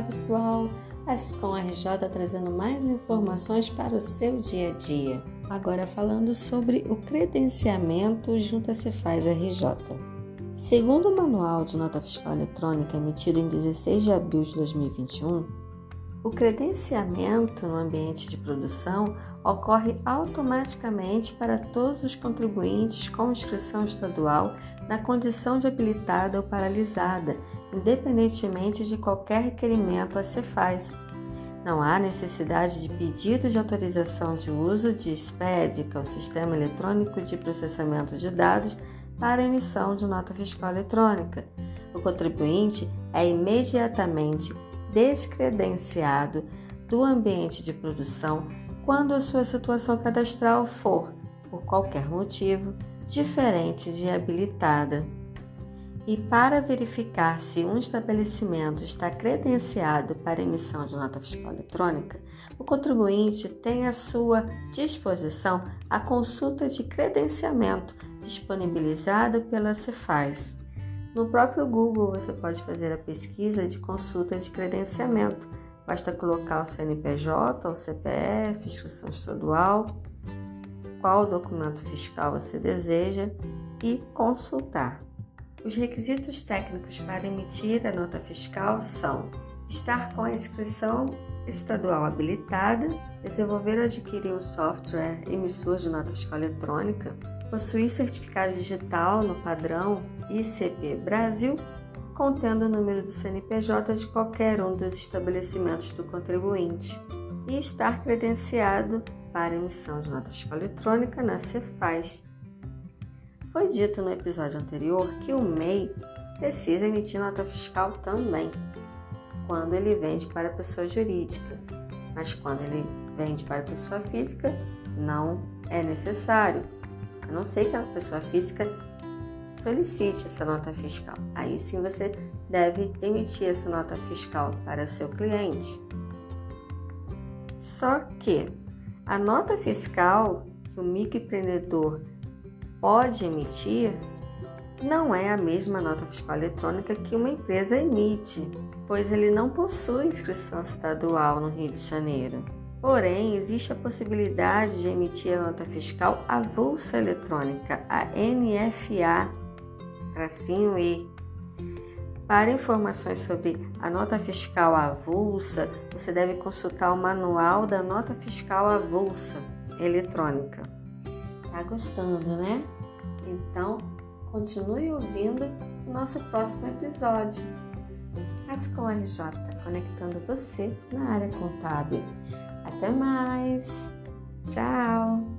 Olá pessoal, Ascom RJ trazendo mais informações para o seu dia a dia. Agora falando sobre o credenciamento junto a Cefaz RJ. Segundo o Manual de Nota Fiscal Eletrônica emitido em 16 de abril de 2021, o credenciamento no ambiente de produção ocorre automaticamente para todos os contribuintes com inscrição estadual na condição de habilitada ou paralisada, independentemente de qualquer requerimento a se faz. Não há necessidade de pedido de autorização de uso de SPED, que é o Sistema Eletrônico de Processamento de Dados, para emissão de nota fiscal eletrônica. O contribuinte é imediatamente descredenciado do ambiente de produção quando a sua situação cadastral for, por qualquer motivo, diferente de habilitada. E para verificar se um estabelecimento está credenciado para emissão de nota fiscal eletrônica, o contribuinte tem à sua disposição a consulta de credenciamento disponibilizada pela Cefaz. No próprio Google você pode fazer a pesquisa de consulta de credenciamento. Basta colocar o CNPJ, o CPF, inscrição estadual, qual documento fiscal você deseja e consultar. Os requisitos técnicos para emitir a nota fiscal são estar com a inscrição estadual habilitada, desenvolver ou adquirir um software emissor de nota fiscal eletrônica, possuir certificado digital no padrão ICP Brasil, contendo o número do CNPJ de qualquer um dos estabelecimentos do contribuinte, e estar credenciado para emissão de nota fiscal eletrônica na Cefaz. Foi dito no episódio anterior que o MEI precisa emitir nota fiscal também, quando ele vende para pessoa jurídica, mas quando ele vende para pessoa física, não é necessário, a não ser que a pessoa física solicite essa nota fiscal. Aí sim você deve emitir essa nota fiscal para seu cliente. Só que a nota fiscal que o microempreendedor pode emitir não é a mesma nota fiscal eletrônica que uma empresa emite, pois ele não possui inscrição estadual no Rio de Janeiro. Porém, existe a possibilidade de emitir a nota fiscal avulsa eletrônica, a NFA tracinho E. Para informações sobre a nota fiscal avulsa, você deve consultar o manual da nota fiscal avulsa eletrônica. Tá gostando, né? Então, continue ouvindo o nosso próximo episódio. Ascom RJ, conectando você na área contábil. Até mais! Tchau!